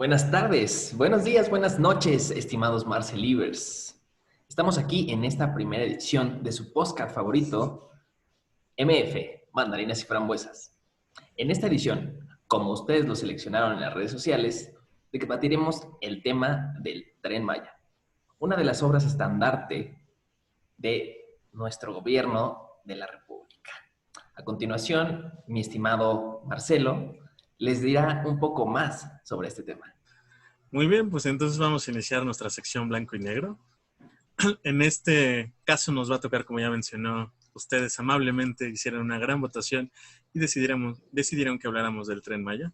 Buenas tardes, buenos días, buenas noches, estimados Marcelivers. Estamos aquí en esta primera edición de su podcast favorito, MF, Mandarinas y Frambuesas. En esta edición, como ustedes lo seleccionaron en las redes sociales, debatiremos el tema del Tren Maya, una de las obras estandarte de nuestro gobierno de la República. A continuación, mi estimado Marcelo les dirá un poco más sobre este tema. Muy bien, pues entonces vamos a iniciar nuestra sección blanco y negro. En este caso nos va a tocar, como ya mencionó, ustedes amablemente hicieron una gran votación y decidieron, decidieron que habláramos del tren Maya.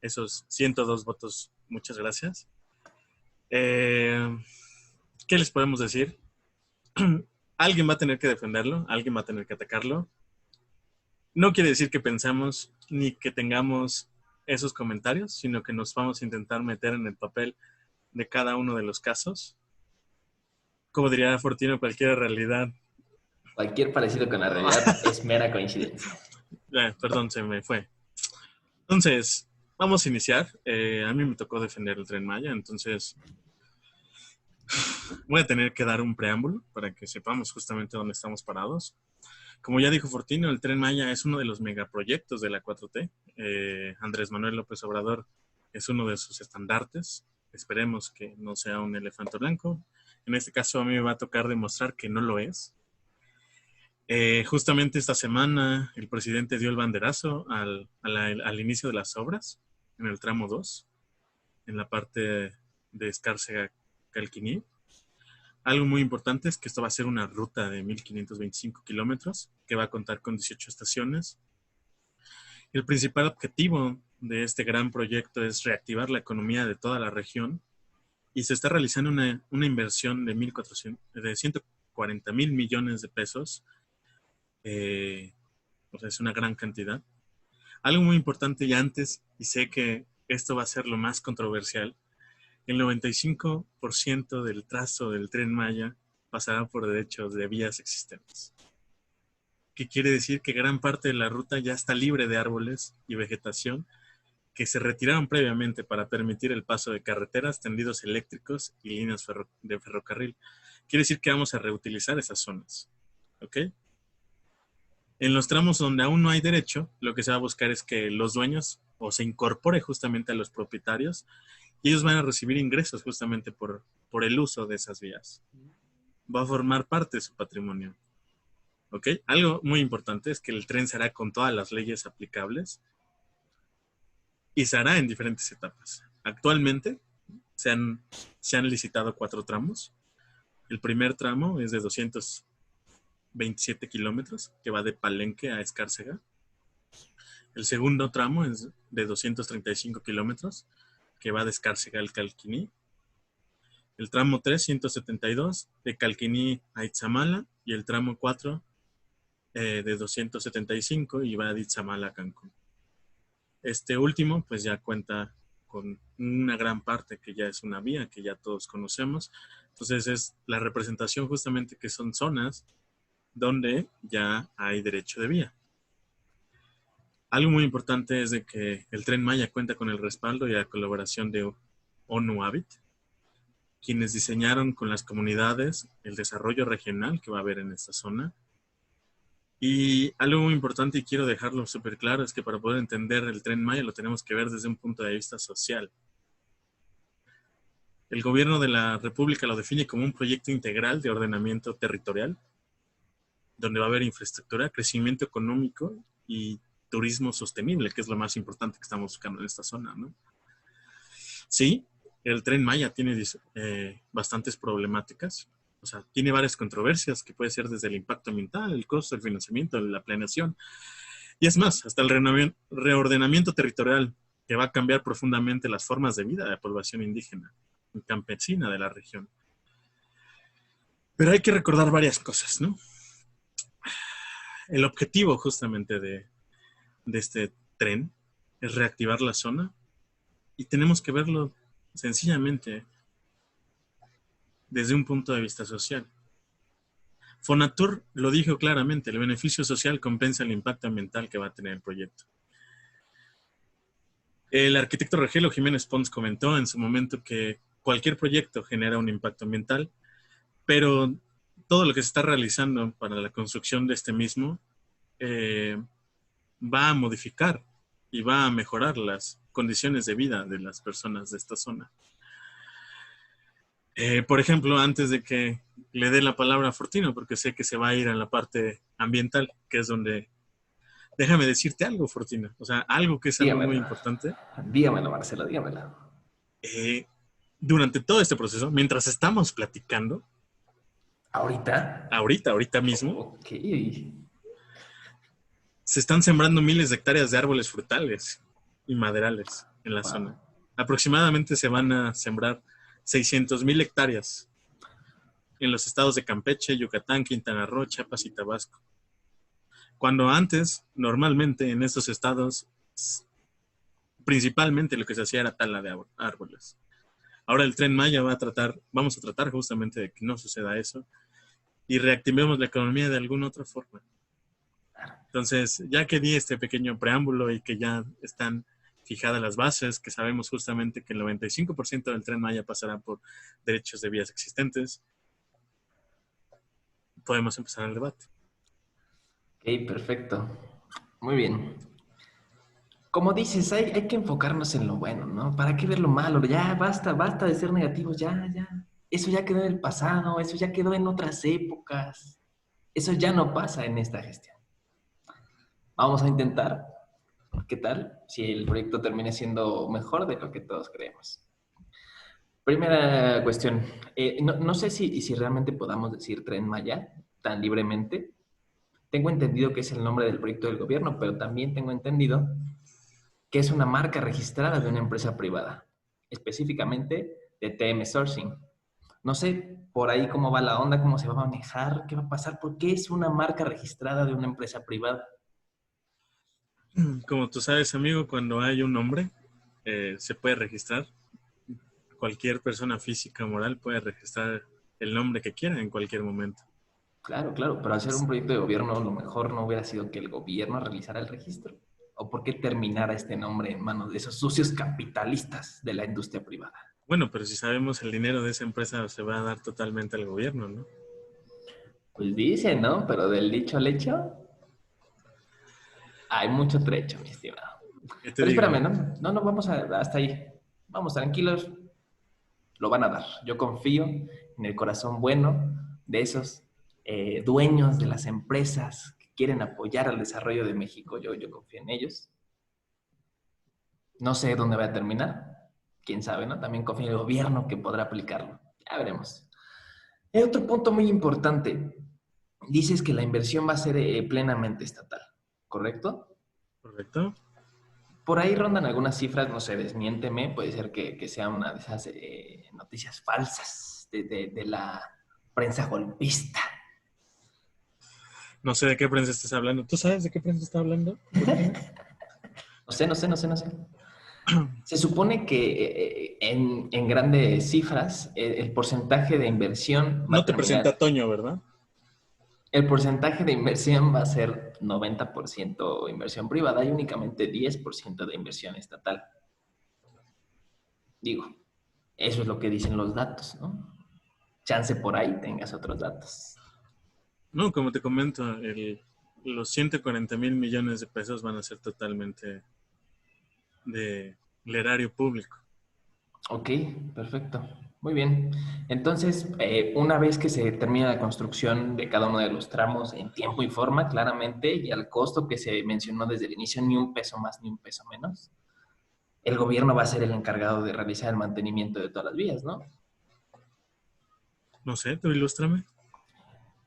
Esos 102 votos, muchas gracias. Eh, ¿Qué les podemos decir? alguien va a tener que defenderlo, alguien va a tener que atacarlo. No quiere decir que pensamos ni que tengamos esos comentarios, sino que nos vamos a intentar meter en el papel de cada uno de los casos. Como diría Fortino, cualquier realidad. Cualquier parecido con la realidad es mera coincidencia. Eh, perdón, se me fue. Entonces, vamos a iniciar. Eh, a mí me tocó defender el tren Maya, entonces voy a tener que dar un preámbulo para que sepamos justamente dónde estamos parados. Como ya dijo Fortino, el Tren Maya es uno de los megaproyectos de la 4T. Eh, Andrés Manuel López Obrador es uno de sus estandartes. Esperemos que no sea un elefante blanco. En este caso a mí me va a tocar demostrar que no lo es. Eh, justamente esta semana el presidente dio el banderazo al, al, inicio de las obras, en el tramo 2, en la parte de Escárcega-Calquiní. Algo muy importante es que esto va a ser una ruta de 1525 kilómetros que va a contar con 18 estaciones. El principal objetivo de este gran proyecto es reactivar la economía de toda la región y se está realizando una, inversión de, 1.400, de 140 mil millones de pesos. Eh, o sea, es una gran cantidad. Algo muy importante y antes, y sé que esto va a ser lo más controversial, el 95% del trazo del tren Maya pasará por derechos de vías existentes. ¿Qué quiere decir? Que gran parte de la ruta ya está libre de árboles y vegetación que se retiraron previamente para permitir el paso de carreteras, tendidos eléctricos y líneas de ferrocarril. Quiere decir que vamos a reutilizar esas zonas. ¿Ok? En los tramos donde aún no hay derecho, lo que se va a buscar es que los dueños o se incorpore justamente a los propietarios y ellos van a recibir ingresos justamente por, por el uso de esas vías. Va a formar parte de su patrimonio. ¿Ok? Algo muy importante es que el tren se hará con todas las leyes aplicables y se hará en diferentes etapas. Actualmente se han, se han licitado cuatro tramos. El primer tramo es de 227 kilómetros, que va de Palenque a Escárcega. El segundo tramo es de 235 kilómetros, que va de Escárcega al Calquiní. El tramo 3, 172, de Calquiní a Itzamala. Y el tramo 4, eh, de 275, y va de Itzamala a Cancún. Este último, pues ya cuenta con una gran parte que ya es una vía, que ya todos conocemos. Entonces es la representación justamente que son zonas donde ya hay derecho de vía. Algo muy importante es de que el Tren Maya cuenta con el respaldo y la colaboración de ONU Habit, quienes diseñaron con las comunidades el desarrollo regional que va a haber en esta zona. Y algo muy importante y quiero dejarlo súper claro es que para poder entender el Tren Maya lo tenemos que ver desde un punto de vista social. El gobierno de la República lo define como un proyecto integral de ordenamiento territorial, donde va a haber infraestructura, crecimiento económico y turismo sostenible, que es lo más importante que estamos buscando en esta zona, ¿no? Sí, el tren Maya tiene eh, bastantes problemáticas, o sea, tiene varias controversias que puede ser desde el impacto ambiental, el costo, el financiamiento, la planeación, y es más, hasta el reordenamiento territorial que va a cambiar profundamente las formas de vida de la población indígena y campesina de la región. Pero hay que recordar varias cosas, ¿no? El objetivo justamente de, de este tren es reactivar la zona y tenemos que verlo sencillamente desde un punto de vista social. Fonatur lo dijo claramente, el beneficio social compensa el impacto ambiental que va a tener el proyecto. El arquitecto Rogelio Jiménez Pons comentó en su momento que cualquier proyecto genera un impacto ambiental, pero todo lo que se está realizando para la construcción de este mismo eh, va a modificar y va a mejorar las condiciones de vida de las personas de esta zona. Eh, por ejemplo, antes de que le dé la palabra a Fortino, porque sé que se va a ir a la parte ambiental, que es donde déjame decirte algo, Fortina. O sea, algo que es algo muy importante. Dígamelo, Marcelo, dígamelo. Eh, durante todo este proceso, mientras estamos platicando. ¿Ahorita? Ahorita, ahorita mismo. Ok. Se están sembrando miles de hectáreas de árboles frutales y maderales en la zona. Aproximadamente se van a sembrar 600 mil hectáreas en los estados de Campeche, Yucatán, Quintana Roo, Chiapas y Tabasco. Cuando antes, normalmente en estos estados, principalmente lo que se hacía era tala de árboles. Ahora el tren Maya va a tratar, vamos a tratar justamente de que no suceda eso y reactivemos la economía de alguna otra forma. Entonces, ya que di este pequeño preámbulo y que ya están fijadas las bases, que sabemos justamente que el 95% del tren Maya pasará por derechos de vías existentes, podemos empezar el debate. Ok, perfecto. Muy bien. Como dices, hay, hay que enfocarnos en lo bueno, ¿no? ¿Para qué ver lo malo? Ya, basta, basta de ser negativos, ya, ya. Eso ya quedó en el pasado, eso ya quedó en otras épocas. Eso ya no pasa en esta gestión. Vamos a intentar. ¿Qué tal si el proyecto termina siendo mejor de lo que todos creemos? Primera cuestión. Eh, no, sé si, si realmente podamos decir Tren Maya tan libremente, tengo entendido que es el nombre del proyecto del gobierno, pero también tengo entendido que es una marca registrada de una empresa privada, específicamente de TM Sourcing. No sé por ahí cómo va la onda, cómo se va a manejar, qué va a pasar, por qué es una marca registrada de una empresa privada. Como tú sabes, amigo, cuando hay un nombre, eh, se puede registrar. Cualquier persona física o moral puede registrar el nombre que quiera en cualquier momento. Claro, claro, pero hacer un proyecto de gobierno lo mejor no hubiera sido que el gobierno realizara el registro. ¿O por qué terminara este nombre en manos de esos sucios capitalistas de la industria privada? Bueno, pero si sabemos el dinero de esa empresa se va a dar totalmente al gobierno, ¿no? Pues dice, ¿no? Pero del dicho al hecho, hay mucho trecho, mi estimado. Pero espérame, ¿no? No, no, vamos a, hasta ahí. Vamos, tranquilos. Lo van a dar. Yo confío en el corazón bueno de esos eh, dueños de las empresas que quieren apoyar al desarrollo de México, yo, yo confío en ellos. No sé dónde va a terminar, quién sabe, ¿no? También confío en el gobierno que podrá aplicarlo. Ya veremos. Hay otro punto muy importante. Dices que la inversión va a ser eh, plenamente estatal, ¿correcto? Correcto. Por ahí rondan algunas cifras, no sé, desmiénteme, puede ser que, sea una de esas eh, noticias falsas de la prensa golpista. No sé de qué prensa estás hablando. ¿Tú sabes de qué prensa está hablando? no sé, no sé, no sé, no sé. Se supone que eh, en, grandes cifras eh, el, porcentaje de inversión... No te presenta Toño, ¿verdad? El porcentaje de inversión va a ser 90% inversión privada y únicamente 10% de inversión estatal. Digo, eso es lo que dicen los datos, ¿no? Chance por ahí tengas otros datos. No, como te comento, los 140 mil millones de pesos van a ser totalmente de, del erario público. Ok, perfecto. Muy bien. Entonces, eh, una vez que se termina la construcción de cada uno de los tramos en tiempo y forma, claramente, y al costo que se mencionó desde el inicio, ni un peso más ni un peso menos, el gobierno va a ser el encargado de realizar el mantenimiento de todas las vías, ¿no? No sé, tú ilústrame.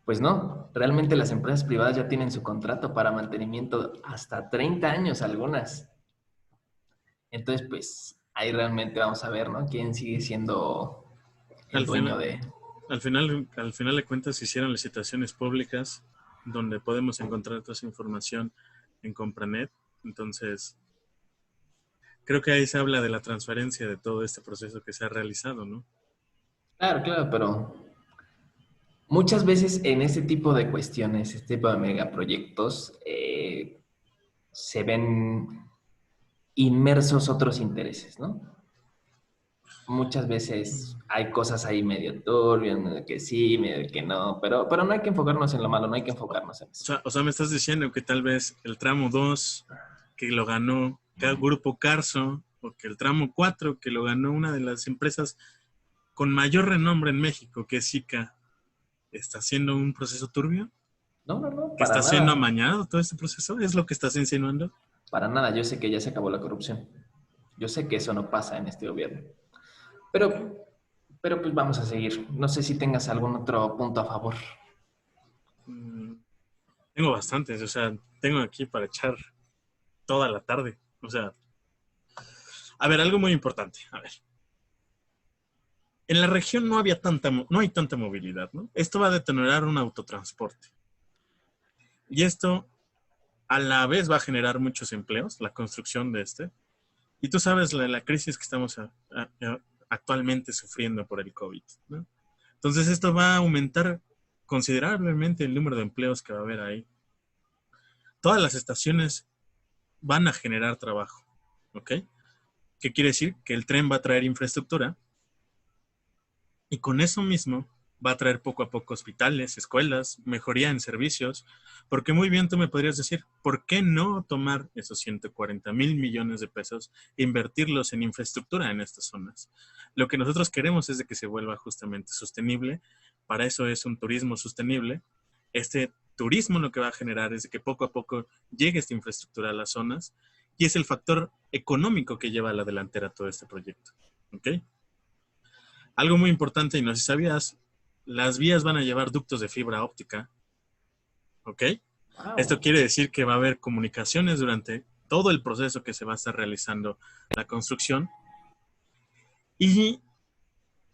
Pues no, realmente las empresas privadas ya tienen su contrato para mantenimiento hasta 30 años algunas. Entonces, pues ahí realmente vamos a ver, ¿no? ¿Quién sigue siendo el dueño de...? Al final, al final de cuentas, se hicieron licitaciones públicas donde podemos encontrar toda esa información en Compranet. Entonces, creo que ahí se habla de la transferencia de todo este proceso que se ha realizado, ¿no? Claro, claro, pero Muchas veces en este tipo de cuestiones, este tipo de megaproyectos, eh, se ven inmersos otros intereses, ¿no? Muchas veces hay cosas ahí medio turbias, que sí, medio que no, pero, pero no hay que enfocarnos en lo malo, no hay que enfocarnos en eso. O sea, o sea, me estás diciendo que tal vez el tramo 2, que lo ganó el grupo Carso, o que el tramo 4, que lo ganó una de las empresas con mayor renombre en México, que es SICA, está haciendo un proceso turbio. No, no, no. ¿Que está siendo amañado todo este proceso? ¿Es lo que estás insinuando? Para nada, yo sé que ya se acabó la corrupción. Yo sé que eso no pasa en este gobierno. Pero, pero pues vamos a seguir. No sé si tengas algún otro punto a favor. Mm, tengo bastantes, o sea, tengo aquí para echar toda la tarde. O sea, a ver, algo muy importante. A ver. En la región no había tanta, no hay tanta movilidad, ¿no? Esto va a detener un autotransporte. Y esto a la vez va a generar muchos empleos, la construcción de este. Y tú sabes la, crisis que estamos actualmente sufriendo por el COVID. Entonces esto va a aumentar considerablemente el número de empleos que va a haber ahí. Todas las estaciones van a generar trabajo. ¿Ok? ¿Qué quiere decir? Que el tren va a traer infraestructura y con eso mismo va a traer poco a poco hospitales, escuelas, mejoría en servicios, porque muy bien tú me podrías decir, ¿por qué no tomar esos 140 mil millones de pesos e invertirlos en infraestructura en estas zonas? Lo que nosotros queremos es de que se vuelva justamente sostenible, para eso es un turismo sostenible. Este turismo lo que va a generar es de que poco a poco llegue esta infraestructura a las zonas y es el factor económico que lleva a la delantera todo este proyecto. ¿Ok? Algo muy importante, y no sé si sabías, las vías van a llevar ductos de fibra óptica. ¿Ok? Esto quiere decir que va a haber comunicaciones durante todo el proceso que se va a estar realizando la construcción. Y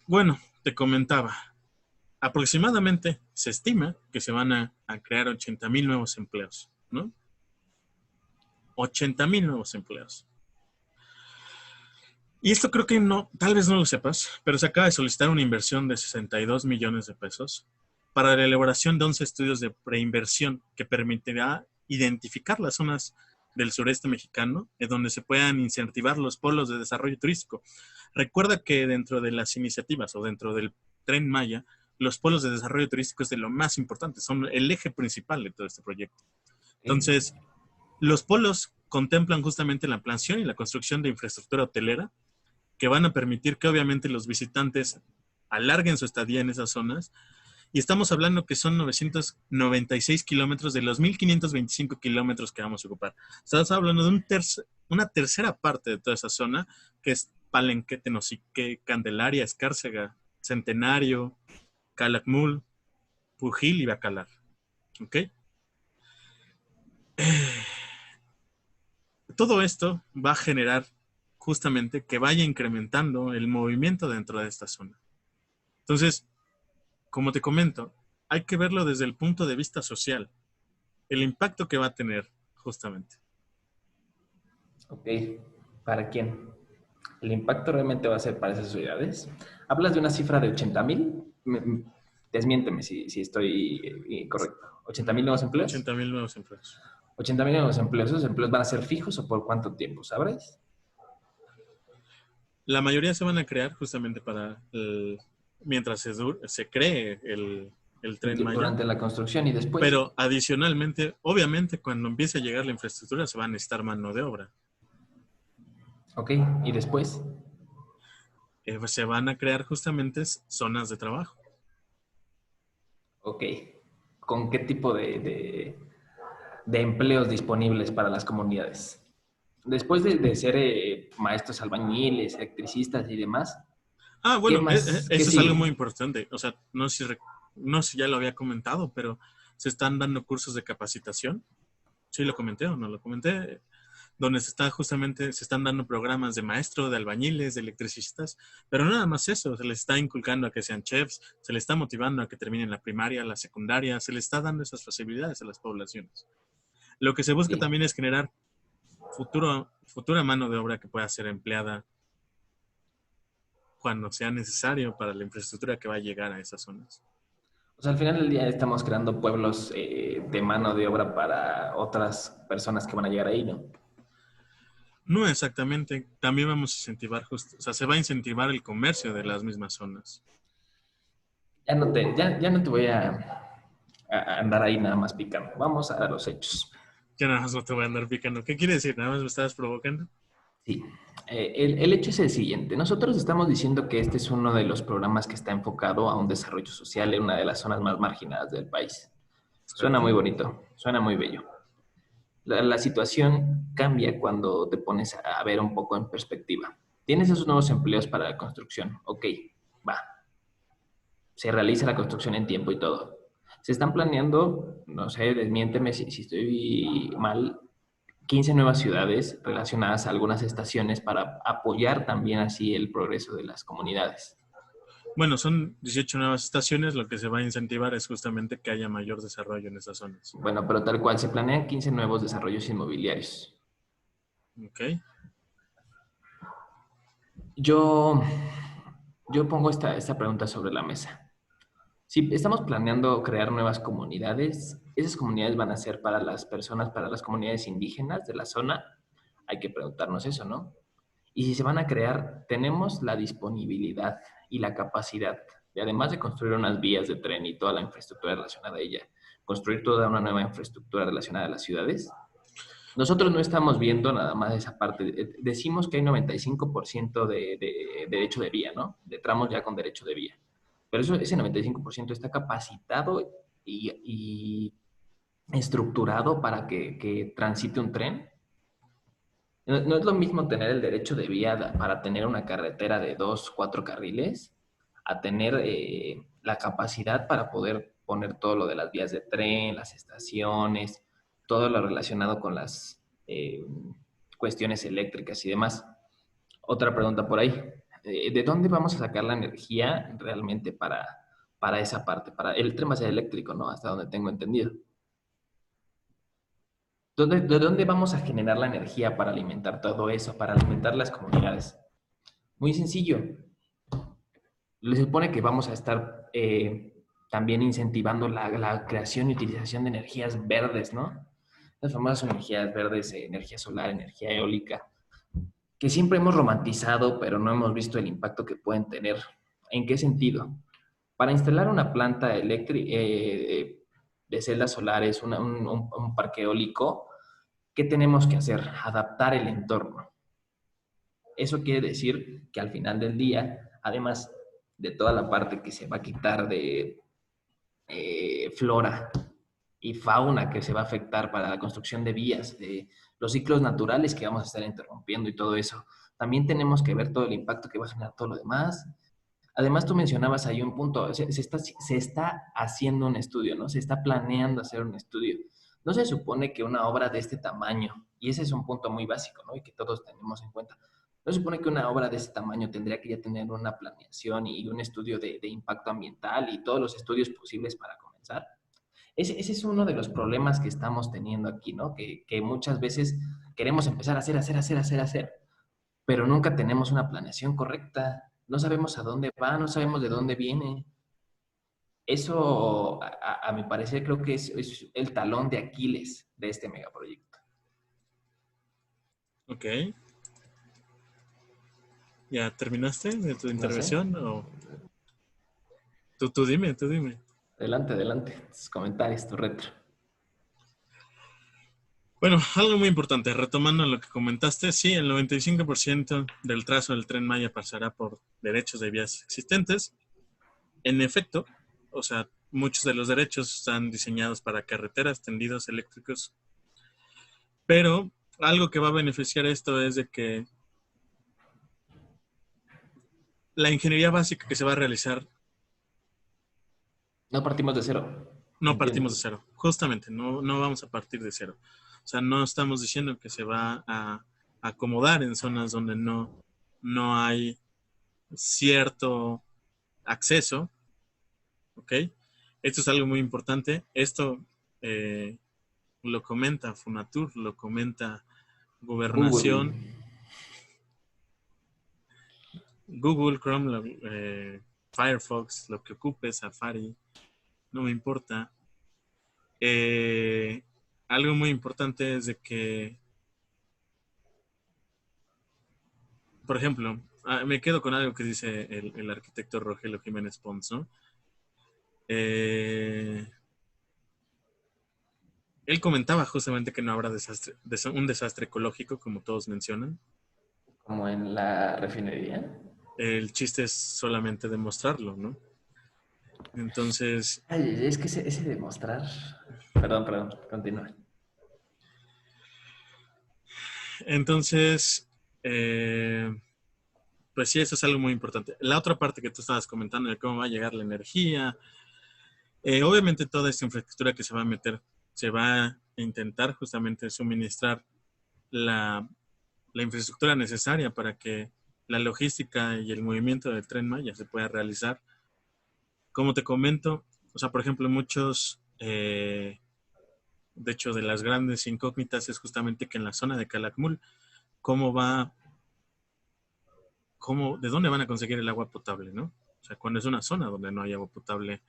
bueno, te comentaba, aproximadamente se estima que se van a, crear 80 mil nuevos empleos, ¿no? 80 mil nuevos empleos. Y esto creo que no, tal vez no lo sepas, pero se acaba de solicitar una inversión de 62 millones de pesos para la elaboración de 11 estudios de preinversión que permitirá identificar las zonas del sureste mexicano en donde se puedan incentivar los polos de desarrollo turístico. Recuerda que dentro de las iniciativas o dentro del tren Maya, los polos de desarrollo turístico es de lo más importante, son el eje principal de todo este proyecto. Entonces, los polos contemplan justamente la ampliación y la construcción de infraestructura hotelera que van a permitir que obviamente los visitantes alarguen su estadía en esas zonas. Y estamos hablando que son 996 kilómetros de los 1525 kilómetros que vamos a ocupar. Estamos hablando de un una tercera parte de toda esa zona, que es Palenque, Tenosique, Candelaria, Escárcega, Centenario, Calakmul, Pujil y Bacalar. ¿Ok? Todo esto va a generar justamente que vaya incrementando el movimiento dentro de esta zona. Entonces, como te comento, hay que verlo desde el punto de vista social, el impacto que va a tener justamente. Ok, ¿para quién? ¿El impacto realmente va a ser para esas sociedades? Hablas de una cifra de 80 mil. Desmiénteme si, si estoy eh, correcto. ¿80 mil nuevos empleos? 80 mil nuevos empleos. 80 mil nuevos empleos. ¿Esos empleos van a ser fijos o por cuánto tiempo, sabes? La mayoría se van a crear justamente para mientras se, se cree el, el tren Durante la construcción y después. Pero adicionalmente, obviamente, cuando empiece a llegar la infraestructura, se va a necesitar mano de obra. Ok, ¿y después? Eh, se van a crear justamente zonas de trabajo. Ok. ¿Con qué tipo de, de empleos disponibles para las comunidades? Después de, ser eh, maestros albañiles, electricistas y demás. Ah, bueno, e, e, eso es algo muy importante. O sea, no sé, si, no sé si ya lo había comentado, pero se están dando cursos de capacitación. Sí, lo comenté o no lo comenté. Donde se está justamente, se están dando programas de maestro, de albañiles, de electricistas, pero nada más eso, se les está inculcando a que sean chefs, se les está motivando a que terminen la primaria, la secundaria, se les está dando esas facilidades a las poblaciones. Lo que se busca también es generar futuro, futura mano de obra que pueda ser empleada cuando sea necesario para la infraestructura que va a llegar a esas zonas. O sea, al final del día estamos creando pueblos eh, de mano de obra para otras personas que van a llegar ahí, ¿no? No exactamente. También vamos a incentivar, justo, o sea, se va a incentivar el comercio de las mismas zonas. Ya no te, ya, ya no te voy a, a andar ahí nada más picando. Vamos a los hechos. Nada más no te voy a andar picando. ¿Qué quiere decir? ¿Nada más me estabas provocando? Sí. Eh, el, el, hecho es el siguiente. Nosotros estamos diciendo que este es uno de los programas que está enfocado a un desarrollo social en una de las zonas más marginadas del país. Suena muy bonito, suena muy bello la, situación cambia cuando te pones a ver un poco en perspectiva. Tienes esos nuevos empleos para la construcción. Ok, va. Se realiza la construcción en tiempo y todo. Se están planeando, no sé, desmiénteme si, si estoy mal, 15 nuevas ciudades relacionadas a algunas estaciones para apoyar también así el progreso de las comunidades. Bueno, son 18 nuevas estaciones, lo que se va a incentivar es justamente que haya mayor desarrollo en esas zonas. Bueno, pero tal cual, se planean 15 nuevos desarrollos inmobiliarios. Ok. Yo, yo pongo esta, esta pregunta sobre la mesa. Si estamos planeando crear nuevas comunidades, esas comunidades van a ser para las personas, para las comunidades indígenas de la zona. Hay que preguntarnos eso, ¿no? Y si se van a crear, tenemos la disponibilidad y la capacidad de, además de construir unas vías de tren y toda la infraestructura relacionada a ella, construir toda una nueva infraestructura relacionada a las ciudades. Nosotros no estamos viendo nada más esa parte. Decimos que hay 95% de, de, derecho de vía, ¿no? De tramos ya con derecho de vía. Pero eso, ese 95% está capacitado y, estructurado para que, que, transite un tren no, es lo mismo tener el derecho de vía para tener una carretera de dos, cuatro carriles, a tener eh, la capacidad para poder poner todo lo de las vías de tren, las estaciones, todo lo relacionado con las eh, cuestiones eléctricas y demás. Otra pregunta por ahí. Eh, ¿De dónde vamos a sacar la energía realmente para, para esa parte? Para, el tren va a ser eléctrico, ¿no? Hasta donde tengo entendido. ¿De dónde vamos a generar la energía para alimentar todo eso, para alimentar las comunidades? Muy sencillo. Le supone que vamos a estar eh, también incentivando la, creación y utilización de energías verdes, ¿no? Las famosas energías verdes, eh, energía solar, energía eólica, que siempre hemos romantizado, pero no hemos visto el impacto que pueden tener. ¿En qué sentido? Para instalar una planta eléctrica eh, de celdas solares, un, un parque eólico, ¿qué tenemos que hacer? Adaptar el entorno. Eso quiere decir que al final del día, además de toda la parte que se va a quitar de eh, flora y fauna que se va a afectar para la construcción de vías, de los ciclos naturales que vamos a estar interrumpiendo y todo eso, también tenemos que ver todo el impacto que va a generar todo lo demás. Además, tú mencionabas ahí un punto, se, está, se está haciendo un estudio, ¿no? Se está planeando hacer un estudio no se supone que una obra de este tamaño, y ese es un punto muy básico, ¿no? Y que todos tenemos en cuenta, no se supone que una obra de este tamaño tendría que ya tener una planeación y un estudio de, impacto ambiental y todos los estudios posibles para comenzar. Ese, es uno de los problemas que estamos teniendo aquí, ¿no? Que, que muchas veces queremos empezar a hacer, hacer, hacer, hacer, hacer, pero nunca tenemos una planeación correcta. No sabemos a dónde va, no sabemos de dónde viene. Eso, a, mi parecer, creo que es, el talón de Aquiles de este megaproyecto. Ok. ¿Ya terminaste de tu intervención? O... Tú, tú dime, tú dime. Adelante, adelante. Tus comentarios, tu retro. Bueno, algo muy importante, retomando lo que comentaste, sí, el 95% del trazo del tren Maya pasará por derechos de vías existentes. En efecto, o sea, muchos de los derechos están diseñados para carreteras, tendidos eléctricos. Pero algo que va a beneficiar esto es de que la ingeniería básica que se va a realizar. No partimos de cero. No partimos de cero, justamente, no, no vamos a partir de cero. O sea, no estamos diciendo que se va a acomodar en zonas donde no, no hay cierto acceso, ¿ok? Esto es algo muy importante. Esto eh, lo comenta Funatur, lo comenta Gobernación. Google, Chrome, eh, Firefox, lo que ocupe, Safari, no me importa. Eh, algo muy importante es de que por ejemplo, ah, me quedo con algo que dice el, arquitecto Rogelio Jiménez Pons, ¿no? Eh, él comentaba justamente que no habrá desastre, un desastre ecológico, como todos mencionan. Como en la refinería. El chiste es solamente demostrarlo, ¿no? Entonces... Ay, es que ese, demostrar... Perdón, perdón, continúa. Entonces, eh, pues sí, eso es algo muy importante. La otra parte que tú estabas comentando de cómo va a llegar la energía, eh, obviamente toda esta infraestructura que se va a meter, se va a intentar justamente suministrar la, la infraestructura necesaria para que la logística y el movimiento del tren Maya se pueda realizar. Como te comento, o sea, por ejemplo, muchos, eh, de hecho, de las grandes incógnitas es justamente que en la zona de Calakmul, ¿cómo va, cómo, de dónde van a conseguir el agua potable, no? O sea, cuando es una zona donde no hay agua potable,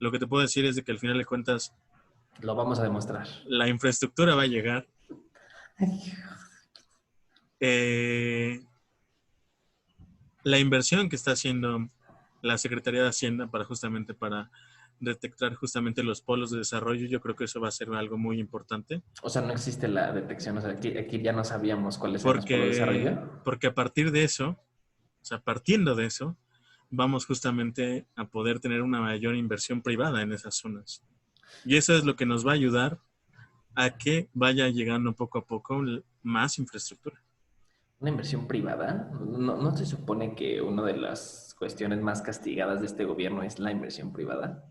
lo que te puedo decir es de que al final de cuentas... Lo vamos a demostrar. La infraestructura va a llegar. Eh, la inversión que está haciendo la Secretaría de Hacienda para justamente para detectar justamente los polos de desarrollo, yo creo que eso va a ser algo muy importante. O sea, no existe la detección, o sea, aquí, ya no sabíamos cuáles eran los polos de desarrollo. Porque a partir de eso, o sea, partiendo de eso, vamos justamente a poder tener una mayor inversión privada en esas zonas. Y eso es lo que nos va a ayudar a que vaya llegando poco a poco más infraestructura una inversión privada. ¿No, se supone que una de las cuestiones más castigadas de este gobierno es la inversión privada?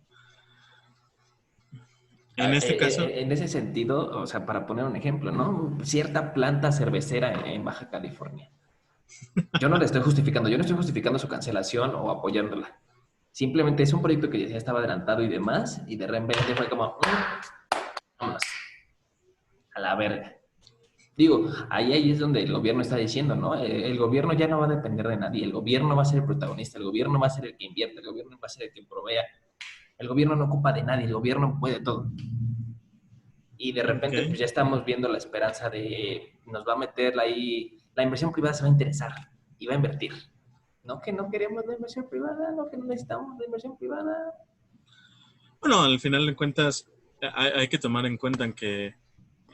En ah, este eh, caso. Eh, en ese sentido, o sea, para poner un ejemplo, ¿no? Cierta planta cervecera en Baja California. Yo no le estoy justificando, yo no estoy justificando su cancelación o apoyándola. Simplemente es un proyecto que ya estaba adelantado y demás, y de repente fue como, mm, vámonos, a la verga. Digo, ahí, ahí es donde el gobierno está diciendo, ¿no? Eh, el, gobierno ya no va a depender de nadie, el gobierno va a ser el protagonista, el gobierno va a ser el que invierte, el gobierno va a ser el que provea. El gobierno no ocupa de nadie, el gobierno puede todo. Y de repente pues ya estamos viendo la esperanza de nos va a meter ahí, la inversión privada se va a interesar y va a invertir. No que no queremos la inversión privada, no que no necesitamos la inversión privada. Bueno, al final de cuentas hay, hay que tomar en cuenta que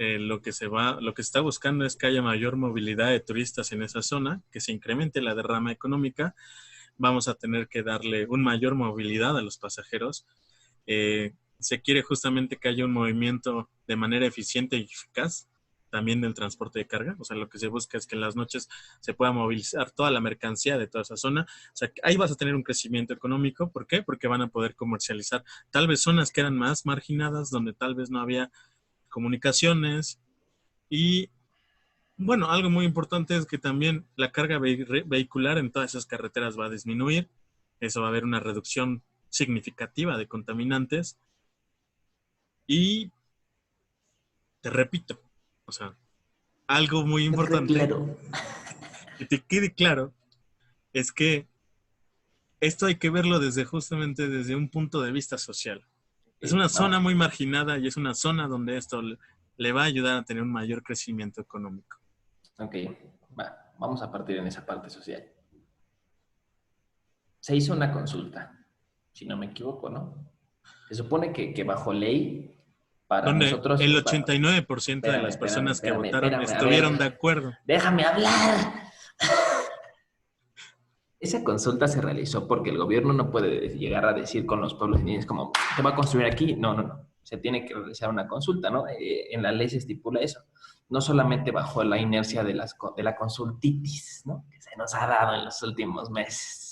eh, lo que se va, lo que está buscando es que haya mayor movilidad de turistas en esa zona, que se incremente la derrama económica. Vamos a tener que darle una mayor movilidad a los pasajeros. Eh, se quiere justamente que haya un movimiento de manera eficiente y eficaz también del transporte de carga. O sea, lo que se busca es que en las noches se pueda movilizar toda la mercancía de toda esa zona. O sea, ahí vas a tener un crecimiento económico. ¿Por qué? Porque van a poder comercializar tal vez zonas que eran más marginadas, donde tal vez no había comunicaciones y bueno, algo muy importante es que también la carga vehicular en todas esas carreteras va a disminuir. Eso va a haber una reducción significativa de contaminantes. Y te repito, o sea, algo muy importante que te quede claro es que esto hay que verlo desde justamente desde un punto de vista social. Es una zona muy marginada y es una zona donde esto le va a ayudar a tener un mayor crecimiento económico. Ok, va, vamos a partir en esa parte social. Se hizo una consulta, si no me equivoco, ¿no? Se supone que, bajo ley, para nosotros... El 89% de las personas que votaron estuvieron de acuerdo. Déjame hablar. Esa consulta se realizó porque el gobierno no puede llegar a decir con los pueblos indígenas como, ¿te va a construir aquí? No, no, no. Se tiene que realizar una consulta, ¿no? Eh, en la ley se estipula eso. No solamente bajo la inercia de, las, de la consultitis, ¿no? Que se nos ha dado en los últimos meses.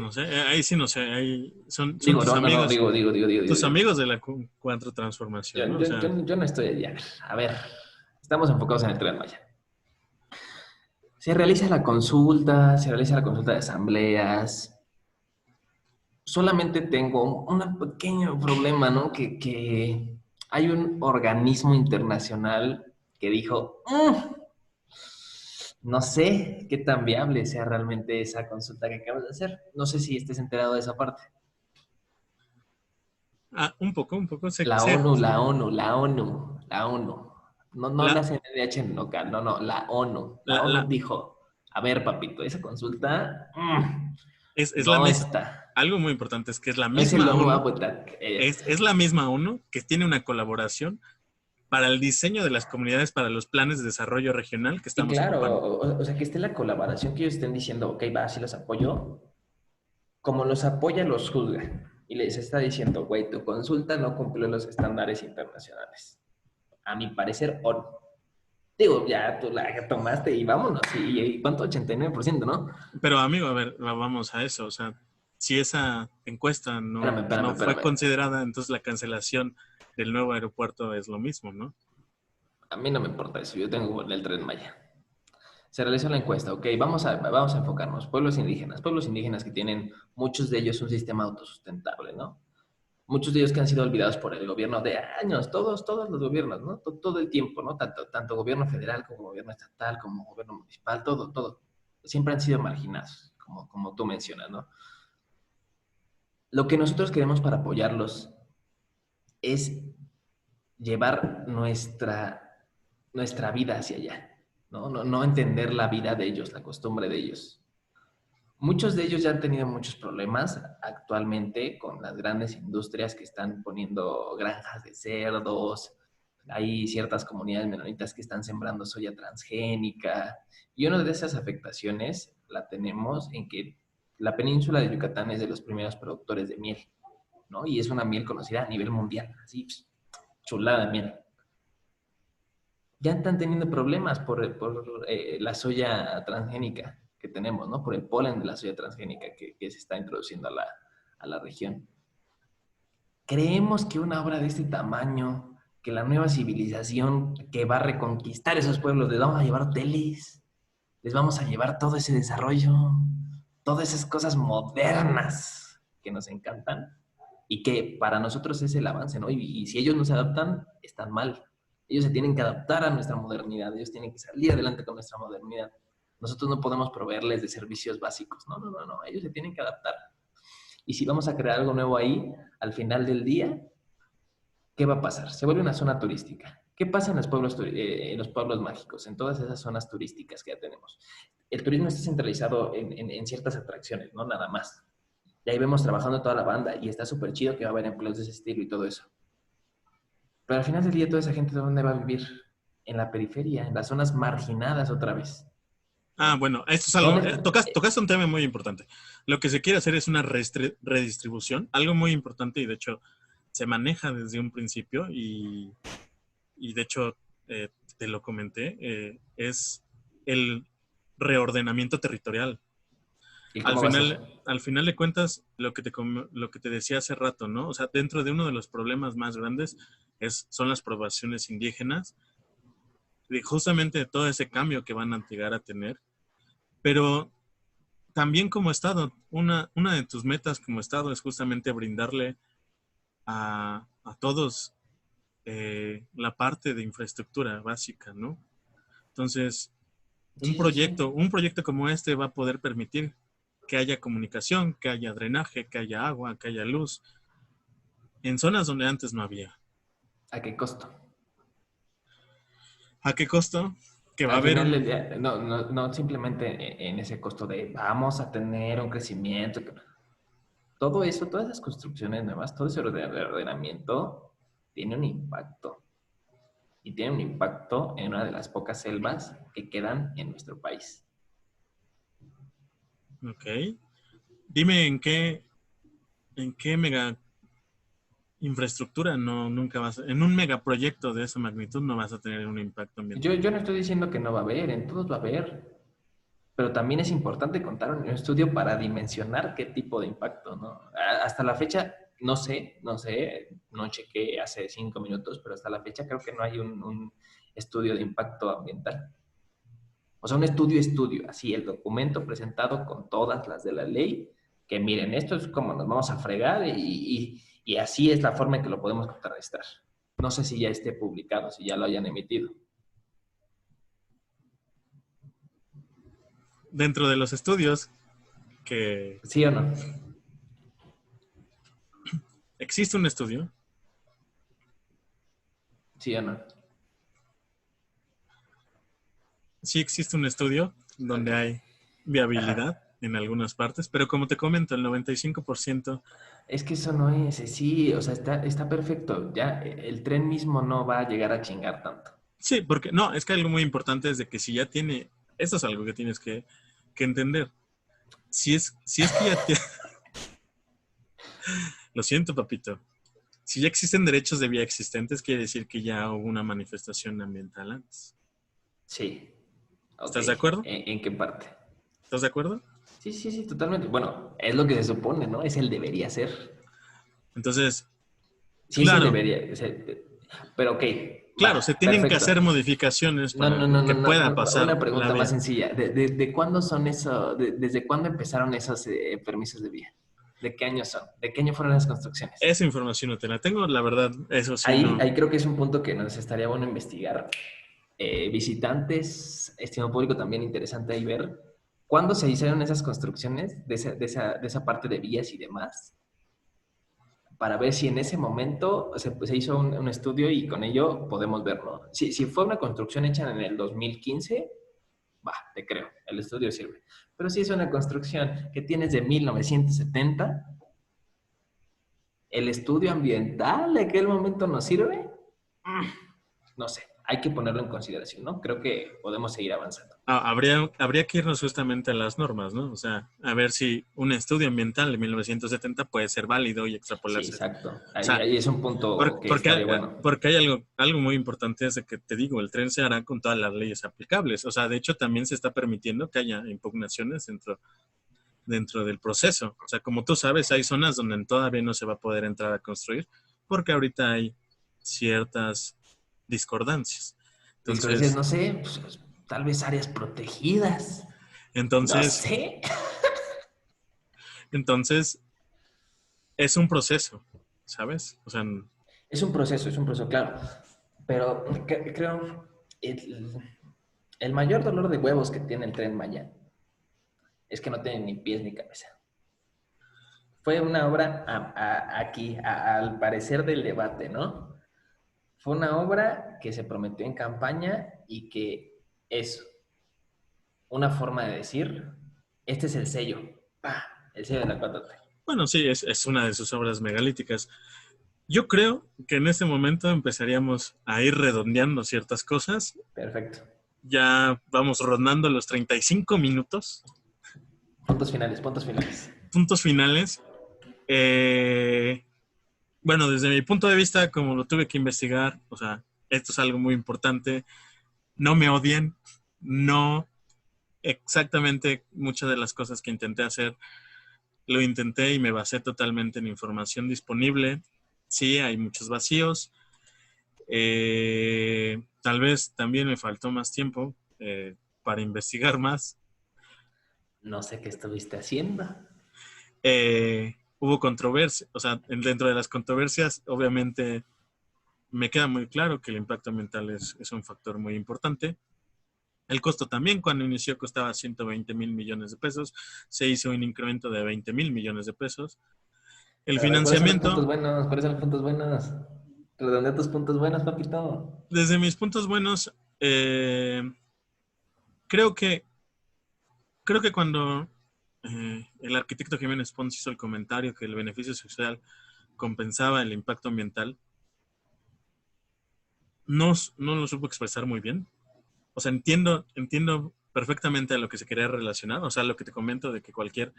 No sé, eh, ahí sí no sé, ahí son, tus amigos, digo, digo, digo, tus amigos de la cuatro transformación. Yo, ¿no? yo, no estoy allá. A ver, estamos enfocados en el tren Maya. Se realiza la consulta, se realiza la consulta de asambleas. Solamente tengo un pequeño problema, ¿no? Que, hay un organismo internacional que dijo, mm, no sé qué tan viable sea realmente esa consulta que acabas de hacer. No sé si estés enterado de esa parte. Ah, un poco, un poco. la ONU, la ONU, la ONU, la ONU. No, no la, CNDH local, no, no, la ONU. La, ONU dijo, A ver, papito, esa consulta... mm, Es, es no la está. Algo muy importante es que es la No es misma ONU, eh, es, es la misma ONU que tiene una colaboración para el diseño de las comunidades para los planes de desarrollo regional que Y estamos claro, ocupando. o, o sea, que esté la colaboración, que ellos estén diciendo, ok, va, sí los apoyo. Como los apoya, los juzga. Y les está diciendo, güey, tu consulta no cumplió los estándares internacionales. A mi parecer. Digo, ya tú la tomaste y vámonos. ¿Y, y cuánto? 89%, ¿no? Pero amigo, a ver, va- vamos a eso. O sea, si esa encuesta no, Espérame, espérame, no fue espérame. considerada, entonces la cancelación del nuevo aeropuerto es lo mismo, ¿no? A mí no me importa eso. Yo tengo el tren Maya. Se realizó la encuesta. Ok, vamos a, vamos a enfocarnos. Pueblos indígenas. Pueblos indígenas que tienen, muchos de ellos, un sistema autosustentable, ¿no? Muchos de ellos que han sido olvidados por el gobierno de años, todos, todos los gobiernos, ¿no? To- Todo, el tiempo, ¿no? Tanto, tanto gobierno federal como gobierno estatal, como gobierno municipal, todo, todo. Siempre han sido marginados, como, como tú mencionas, ¿no? Lo que nosotros queremos para apoyarlos es llevar nuestra, nuestra vida hacia allá, ¿no? No, no entender la vida de ellos, la costumbre de ellos. Muchos de ellos ya han tenido muchos problemas actualmente con las grandes industrias que están poniendo granjas de cerdos. Hay ciertas comunidades menonitas que están sembrando soya transgénica. Y una de esas afectaciones la tenemos en que la península de Yucatán es de los primeros productores de miel, ¿no? Y es una miel conocida a nivel mundial, así, pss, chulada miel. Ya están teniendo problemas por, por eh, la soya transgénica que tenemos, ¿no? Por el polen de la soya transgénica que, que se está introduciendo a la, a la región. Creemos que una obra de este tamaño, que la nueva civilización que va a reconquistar esos pueblos, les vamos a llevar hoteles, les vamos a llevar todo ese desarrollo, todas esas cosas modernas que nos encantan y que para nosotros es el avance, ¿no? Y, y si ellos no se adaptan, están mal. Ellos se tienen que adaptar a nuestra modernidad, ellos tienen que salir adelante con nuestra modernidad. Nosotros no podemos proveerles de servicios básicos, no, no, no, no, ellos se tienen que adaptar. Y si vamos a crear algo nuevo ahí, al final del día, ¿qué va a pasar? Se vuelve una zona turística. ¿Qué pasa en los pueblos, turi- eh, en los pueblos mágicos, en todas esas zonas turísticas que ya tenemos? El turismo está centralizado en, en- en ciertas atracciones, no nada más. Y ahí vemos trabajando toda la banda y está súper chido que va a haber empleos de ese estilo y todo eso. Pero al final del día, toda esa gente, ¿dónde va a vivir? En la periferia, en las zonas marginadas otra vez. Ah, bueno, esto es algo. ¿Dónde- eh, tocas, un tema muy importante. Lo que se quiere hacer es una redistribución, algo muy importante y de hecho se maneja desde un principio y, y de hecho eh, te lo comenté, eh, es el reordenamiento territorial. ¿Y Al final, al final de cuentas, lo que, te, com- lo que te decía hace rato, ¿no? O sea, dentro de uno de los problemas más grandes es, son las poblaciones indígenas, de justamente de todo ese cambio que van a llegar a tener. Pero también como Estado, una, una de tus metas como Estado es justamente brindarle a, a todos eh, la parte de infraestructura básica, ¿no? Entonces, un sí, sí. proyecto, un proyecto como este va a poder permitir que haya comunicación, que haya drenaje, que haya agua, que haya luz, en zonas donde antes no había. ¿A qué costo? ¿A qué costo? Que va a haber un- no, no, no simplemente en- en ese costo de vamos a tener un crecimiento. Todo eso, todas esas construcciones nuevas, todo ese orde- ordenamiento tiene un impacto. Y tiene un impacto en una de las pocas selvas que quedan en nuestro país. Ok. Dime en qué, en qué mega infraestructura no nunca vas en un megaproyecto de esa magnitud no vas a tener un impacto ambiental. Yo, yo no estoy diciendo que no va a haber, en todos va a haber. Pero también es importante contar un estudio para dimensionar qué tipo de impacto, ¿no? Hasta la fecha, no sé, no sé, no chequé hace cinco minutos, pero hasta la fecha creo que no hay un, un estudio de impacto ambiental. O sea, un estudio, estudio, así el documento presentado con todas las de la ley, que miren, esto es como nos vamos a fregar y, y- y así es la forma en que lo podemos contrarrestar. No sé si ya esté publicado, si ya lo hayan emitido. Dentro de los estudios que ¿Sí o no? existe un estudio ¿Sí o no? sí existe un estudio donde hay viabilidad en algunas partes, pero como te comento, el 95%... Es que eso no es, sí, o sea, está, está perfecto. Ya el tren mismo no va a llegar a chingar tanto. Sí, porque no, es que algo muy importante es de que si ya tiene, esto es algo que tienes que, que entender. Si es, si es que ya tiene... Lo siento, papito. Si ya existen derechos de vía existentes, quiere decir que ya hubo una manifestación ambiental antes. Sí. ¿Estás de acuerdo? ¿En, qué parte? ¿Estás de acuerdo? Sí, sí, sí, totalmente. Bueno, es lo que se supone, ¿no? Es el debería ser. Entonces. Sí, claro. debería. pero ok. Claro, se tienen que hacer modificaciones para que pueda pasar. Una pregunta más sencilla. ¿De, cuándo son eso? ¿Desde cuándo empezaron esos eh, permisos de vía? ¿De qué año son? ¿De qué año fueron las construcciones? Esa información no te la tengo, la verdad, eso sí. Ahí, ahí creo que es un punto que nos estaría bueno investigar. Eh, visitantes, estimado público, también interesante ahí ver cuándo se hicieron esas construcciones de esa, de esa, de esa parte de vías y demás, para ver si en ese momento se, pues, se hizo un, un, estudio y con ello podemos verlo. Si, si fue una construcción hecha en el 2015, va, te creo, el estudio sirve. Pero si es una construcción que tienes de 1970, ¿el estudio ambiental de aquel momento nos sirve? Mm, no sé, hay que ponerlo en consideración, ¿no? Creo que podemos seguir avanzando. Ah, habría, habría que irnos justamente a las normas, ¿no? O sea, a ver si un estudio ambiental de 1970 puede ser válido y extrapolarse. Sí, exacto. Ahí, es un punto que porque, hay, bueno. porque hay algo, algo muy importante, es que te digo, el tren se hará con todas las leyes aplicables. O sea, de hecho también se está permitiendo que haya impugnaciones dentro, dentro del proceso. O sea, como tú sabes, hay zonas donde todavía no se va a poder entrar a construir porque ahorita hay ciertas discordancias. Entonces, no sé, pues, tal vez áreas protegidas. Entonces, entonces, es un proceso, ¿sabes? O sea, es un proceso, es un proceso, claro. Pero creo el, el mayor dolor de huevos que tiene el tren Maya es que no tiene ni pies ni cabeza. Fue una obra aquí, al parecer del debate, ¿no? Fue una obra que se prometió en campaña y que es una forma de decir, este es el sello, el sello de la 4 Bueno, sí, es, una de sus obras megalíticas. Yo creo que en este momento empezaríamos a ir redondeando ciertas cosas. Perfecto. Ya vamos rondando los 35 minutos. Puntos finales, puntos finales. Puntos finales. Eh, bueno, desde mi punto de vista, como lo tuve que investigar, o sea, esto es algo muy importante no me odien, no exactamente muchas de las cosas que intenté hacer, lo intenté y me basé totalmente en información disponible. Sí, hay muchos vacíos. Eh, tal vez también me faltó más tiempo eh, para investigar más. No sé qué estuviste haciendo. Eh, hubo controversia, o sea, dentro de las controversias, obviamente me queda muy claro que el impacto ambiental es, un factor muy importante. El costo también, cuando inició costaba 120 mil millones de pesos, se hizo un incremento de 20 mil millones de pesos. El financiamiento... ¿Cuáles son los puntos buenos? Redondea tus puntos buenos, papito. Desde mis puntos buenos, eh, creo que creo que cuando eh, el arquitecto Jiménez Pons hizo el comentario que el beneficio social compensaba el impacto ambiental, no, no lo supo expresar muy bien. O sea, entiendo, entiendo perfectamente a lo que se quería relacionar, o sea, lo que te comento de que cualquier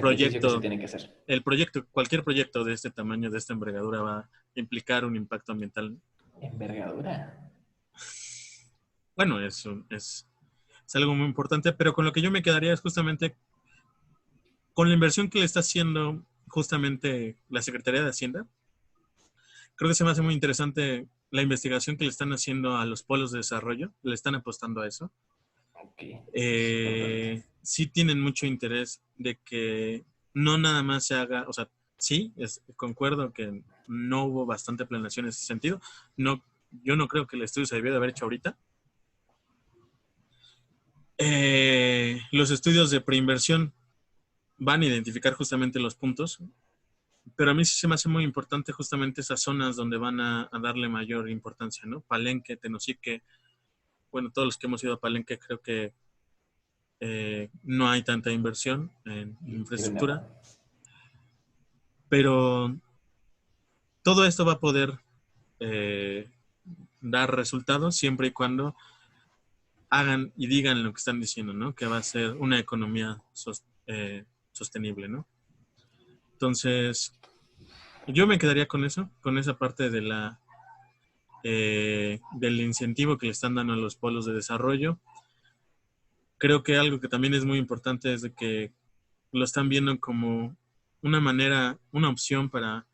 proyecto, tiene que hacer. el proyecto, cualquier proyecto de este tamaño, de esta envergadura, va a implicar un impacto ambiental. ¿Envergadura? Bueno, es, es, es algo muy importante, pero con lo que yo me quedaría es justamente con la inversión que le está haciendo justamente la Secretaría de Hacienda. Creo que se me hace muy interesante la investigación que le están haciendo a los polos de desarrollo, le están apostando a eso. Eh, sí tienen mucho interés de que no nada más se haga, o sea, sí, concuerdo que no hubo bastante planeación en ese sentido. No, yo no creo que el estudio se debió de haber hecho ahorita. Eh, los estudios de preinversión van a identificar justamente los puntos pero a mí sí se me hace muy importante justamente esas zonas donde van a, darle mayor importancia, ¿no? Palenque, Tenosique, bueno, todos los que hemos ido a Palenque creo que eh, no hay tanta inversión en infraestructura, pero todo esto va a poder eh, dar resultados siempre y cuando hagan y digan lo que están diciendo, ¿no? Que va a ser una economía eh, sostenible, ¿no? Entonces, yo me quedaría con eso, con esa parte de la eh, del incentivo que le están dando a los pueblos de desarrollo. Creo que algo que también es muy importante es de que lo están viendo como una manera, una opción para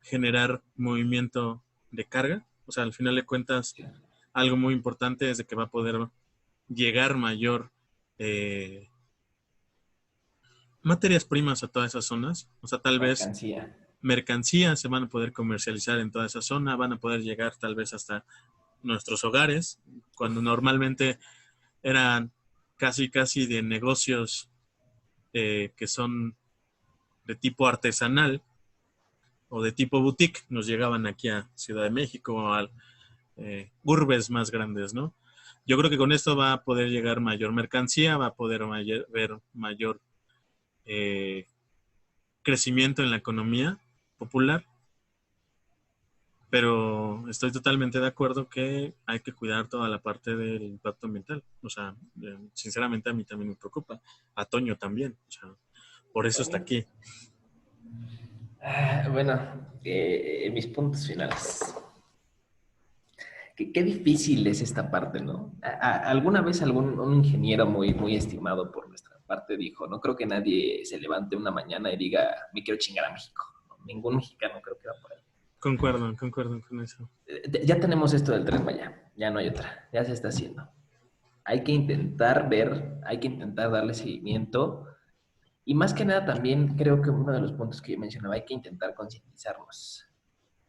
generar movimiento de carga. O sea, al final de cuentas, algo muy importante es de que va a poder llegar mayor eh, materias primas a todas esas zonas. O sea, tal vez mercancías se van a poder comercializar en toda esa zona, van a poder llegar tal vez hasta nuestros hogares, cuando normalmente eran casi, casi de negocios eh, que son de tipo artesanal o de tipo boutique, nos llegaban aquí a Ciudad de México o a eh, urbes más grandes, ¿no? Yo creo que con esto va a poder llegar mayor mercancía, va a poder mayor, ver mayor eh, crecimiento en la economía popular, pero estoy totalmente de acuerdo que hay que cuidar toda la parte del impacto ambiental. O sea, eh, sinceramente a mí también me preocupa, a Toño también, por eso está aquí. Ah, bueno, eh, mis puntos finales. Qué, difícil es esta parte, ¿no? alguna vez algún ingeniero muy, muy estimado por nuestra parte dijo, no creo que nadie se levante una mañana y diga, me quiero chingar a México ningún mexicano creo que va por ahí. Concuerdo, concuerdo con eso. Eh, ya tenemos esto del tren Maya, ya no hay otra, ya se está haciendo. Hay que intentar ver, hay que intentar darle seguimiento y más que nada también creo que uno de los puntos que yo mencionaba, hay que intentar concientizarnos.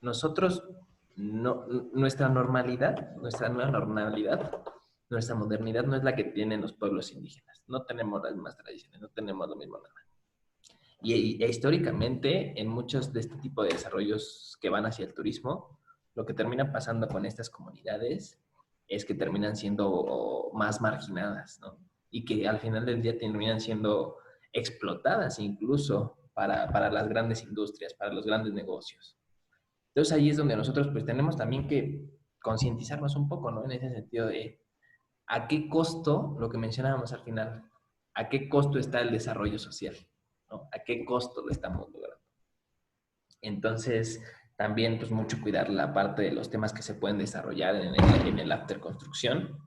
Nosotros, no, nuestra normalidad, nuestra nueva normalidad, nuestra modernidad no es la que tienen los pueblos indígenas. No tenemos las mismas tradiciones, no tenemos lo mismo nada. Y, históricamente, en muchos de este tipo de desarrollos que van hacia el turismo, lo que termina pasando con estas comunidades es que terminan siendo más marginadas, ¿no? Y que al final del día terminan siendo explotadas incluso para, para las grandes industrias, para los grandes negocios. Entonces ahí es donde nosotros pues tenemos también que concientizarnos un poco, ¿no? En ese sentido de a qué costo, lo que mencionábamos al final, a qué costo está el desarrollo social. ¿A qué costo lo estamos logrando? Entonces, también, pues, mucho cuidar la parte de los temas que se pueden desarrollar en el, en el after construcción.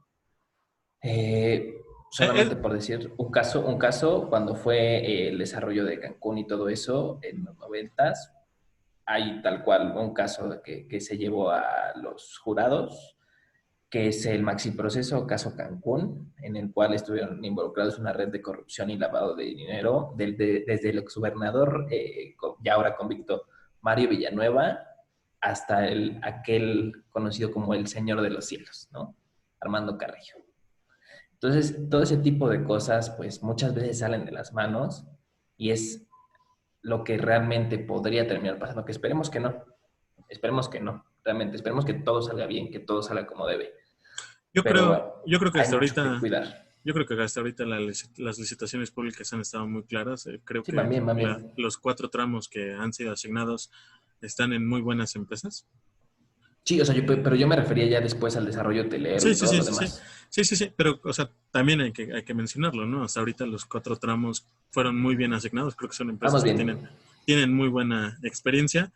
Eh, solamente eh, eh. por decir un caso, un caso, cuando fue el desarrollo de Cancún y todo eso, en los noventas, hay tal cual un caso que, que se llevó a los jurados que es el maxi proceso caso Cancún, en el cual estuvieron involucrados una red de corrupción y lavado de dinero desde el exgobernador, eh, ya ahora convicto, Mario Villanueva, hasta el, aquel conocido como el Señor de los Cielos, ¿no? Armando Carrillo. Entonces, todo ese tipo de cosas, pues muchas veces salen de las manos y es lo que realmente podría terminar pasando, que esperemos que no, esperemos que no realmente. Esperemos que todo salga bien, que todo salga como debe. Yo creo, yo creo que hasta ahorita, yo creo que hasta ahorita las licitaciones públicas han estado muy claras. Eh, creo que los cuatro tramos que han sido asignados están en muy buenas empresas. Sí, o sea, pero yo me refería ya después al desarrollo hotelero sí, y todo sí, lo demás. Sí. sí, sí, sí, pero, o sea, también hay que, hay que mencionarlo, ¿no? Hasta ahorita los cuatro tramos fueron muy bien asignados. Creo que son empresas que tienen, tienen muy buena experiencia.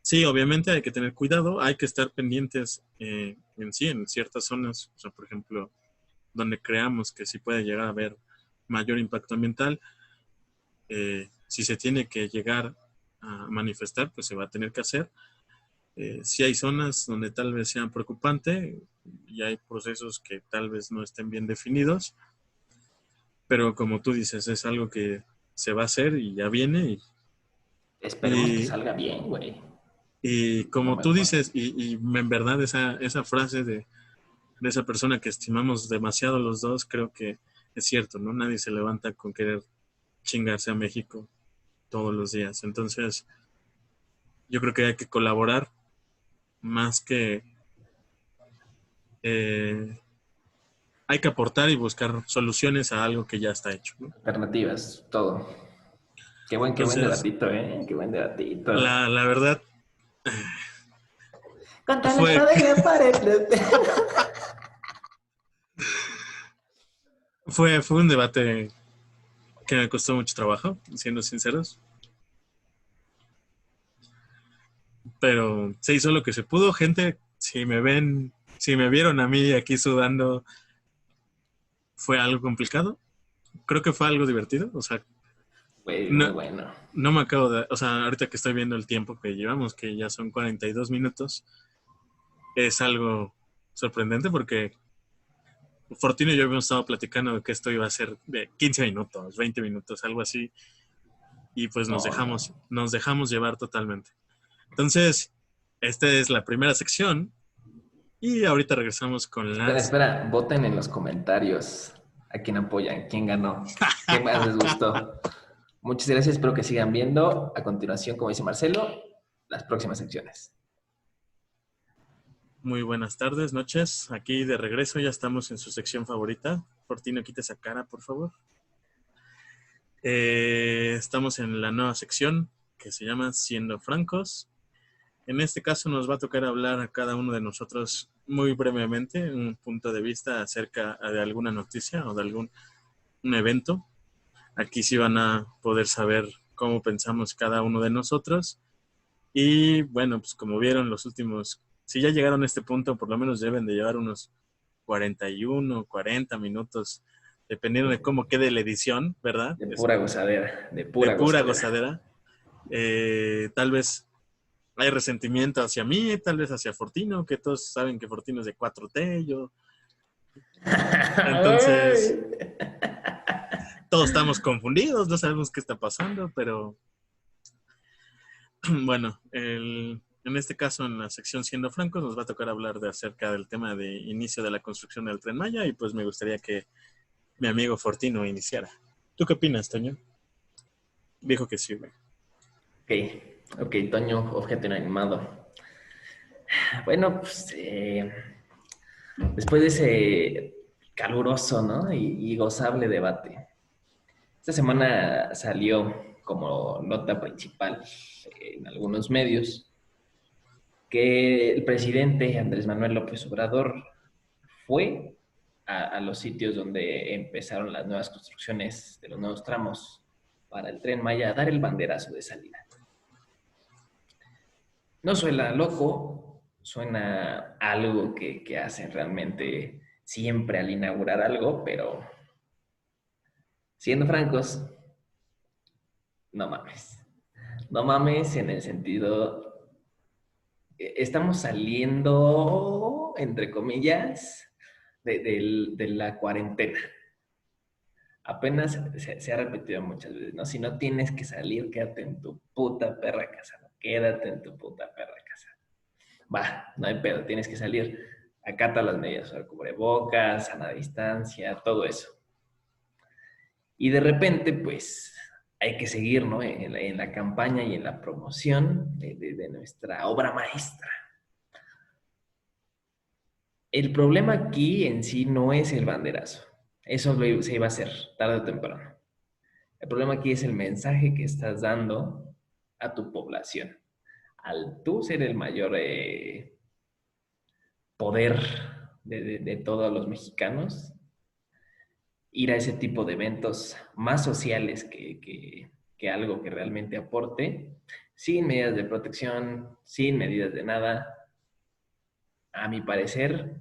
Sí, obviamente hay que tener cuidado, hay que estar pendientes eh, en sí, en ciertas zonas, o sea, por ejemplo, donde creamos que sí puede llegar a haber mayor impacto ambiental, eh, si se tiene que llegar a manifestar, pues se va a tener que hacer. Eh, si hay zonas donde tal vez sean preocupante y hay procesos que tal vez no estén bien definidos, pero como tú dices, es algo que se va a hacer y ya viene. Y, Esperemos que salga bien, güey. Y como tú dices, y, en verdad esa, esa frase de, de, esa persona que estimamos demasiado los dos, creo que es cierto, ¿no? Nadie se levanta con querer chingarse a México todos los días. Entonces, yo creo que hay que colaborar más que... Eh, hay que aportar y buscar soluciones a algo que ya está hecho. Alternativas, todo. Qué buen, qué buen debatito, ¿eh? Qué buen debatito. La, la verdad. Contra fue... pared. fue, fue un debate que me costó mucho trabajo, siendo sinceros. Pero se hizo lo que se pudo. Gente, si me ven, si me vieron a mí aquí sudando, fue algo complicado. Creo que fue algo divertido. O sea, no, bueno. no me acabo de. O sea, ahorita que estoy viendo el tiempo que llevamos, que ya son 42 minutos, es algo sorprendente porque Fortino y yo habíamos estado platicando de que esto iba a ser de 15 minutos, 20 minutos, algo así. Y pues nos dejamos, nos dejamos llevar totalmente. Entonces, esta es la primera sección. Y ahorita regresamos con la. Espera, espera, voten en los comentarios a quién apoyan, quién ganó, qué más les gustó. Muchas gracias, espero que sigan viendo. A continuación, como dice Marcelo, las próximas secciones. Muy buenas tardes, noches. Aquí de regreso ya estamos en su sección favorita. Fortino, quita esa cara, por favor. Eh, estamos en la nueva sección que se llama Siendo Francos. En este caso nos va a tocar hablar a cada uno de nosotros muy brevemente un punto de vista acerca de alguna noticia o de algún un evento. Aquí sí van a poder saber cómo pensamos cada uno de nosotros. Y bueno, pues como vieron los últimos si ya llegaron a este punto, por lo menos deben de llevar unos 41, 40 minutos, dependiendo de cómo quede la edición, ¿verdad? De pura gozadera, de pura, gozadera. Eh, tal vez hay resentimiento hacia mí, tal vez hacia Fortino, que todos saben que Fortino es de 4T, yo... Entonces, todos estamos confundidos, no sabemos qué está pasando, pero bueno, el, en este caso, en la sección Siendo Francos, nos va a tocar hablar de acerca del tema de inicio de la construcción del Tren Maya y pues me gustaría que mi amigo Fortino iniciara. ¿Tú qué opinas, Toño? Dijo que sí, güey. Ok, ok, Toño, objeto inanimado. Bueno, pues eh, después de ese caluroso ¿no? y, y gozable debate, esta semana salió como nota principal en algunos medios que el presidente Andrés Manuel López Obrador fue a, los sitios donde empezaron las nuevas construcciones de los nuevos tramos para el tren Maya a dar el banderazo de salida. No suena loco, suena algo que, que hacen realmente siempre al inaugurar algo, pero siendo francos, no mames. No mames en el sentido eh, estamos saliendo, entre comillas, de, la cuarentena. Apenas se, ha repetido muchas veces, ¿no? Si no tienes que salir, quédate en tu puta perra casa, quédate en tu puta perra casa. Va, no hay pedo, tienes que salir. Acata las medidas, o cubrebocas, sana distancia, todo eso. Y de repente, pues, hay que seguir ¿no? en, la, campaña y en la promoción de, nuestra obra maestra. El problema aquí en sí no es el banderazo. Eso se iba a hacer tarde o temprano. El problema aquí es el mensaje que estás dando a tu población. Al tú ser el mayor eh, poder de todos los mexicanos, ir a ese tipo de eventos más sociales que, algo que realmente aporte, sin medidas de protección, sin medidas de nada. A mi parecer,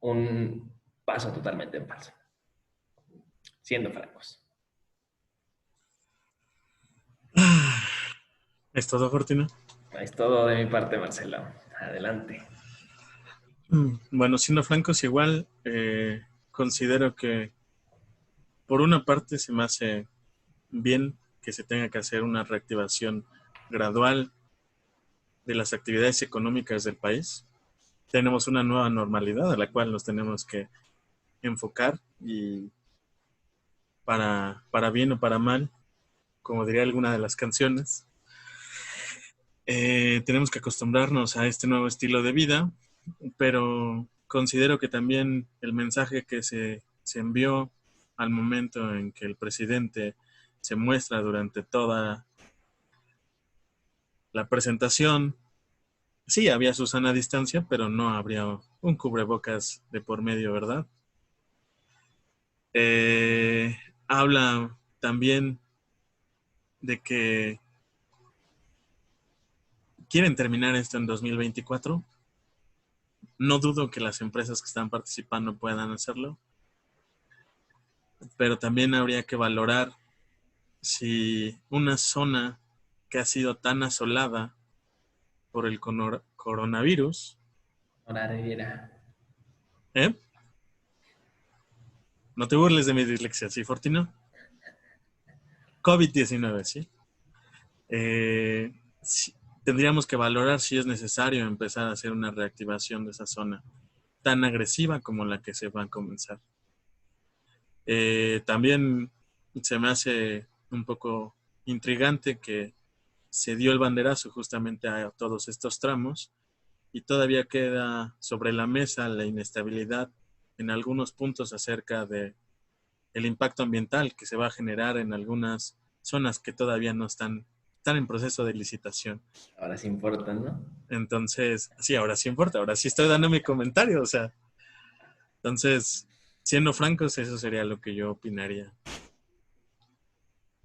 un paso totalmente en falso. Siendo francos. ¿Es todo, Fortuna? Es todo de mi parte, Marcelo. Adelante. Mm, bueno, siendo francos, igual eh, considero que por una parte se me hace bien que se tenga que hacer una reactivación gradual de las actividades económicas del país. Tenemos una nueva normalidad a la cual nos tenemos que enfocar y para, para bien o para mal, como diría alguna de las canciones, eh, tenemos que acostumbrarnos a este nuevo estilo de vida, pero considero que también el mensaje que se, se envió al momento en que el presidente se muestra durante toda la presentación, sí había Susana distancia, pero no habría un cubrebocas de por medio, ¿verdad? Eh, habla también de que quieren terminar esto en 2024. No dudo que las empresas que están participando puedan hacerlo, pero también habría que valorar si una zona que ha sido tan asolada por el coronavirus. ¿Eh? No te burles de mi dislexia, ¿sí, Fortino? COVID-19, ¿sí? Eh, tendríamos que valorar si es necesario empezar a hacer una reactivación de esa zona tan agresiva como la que se va a comenzar. Eh, también se me hace un poco intrigante que se dio el banderazo justamente a todos estos tramos y todavía queda sobre la mesa la inestabilidad en algunos puntos acerca de el impacto ambiental que se va a generar en algunas zonas que todavía no están, están en proceso de licitación. Ahora sí importa, ¿no? Entonces, sí, ahora sí importa, ahora sí estoy dando mi comentario, o sea. Entonces, siendo francos, eso sería lo que yo opinaría.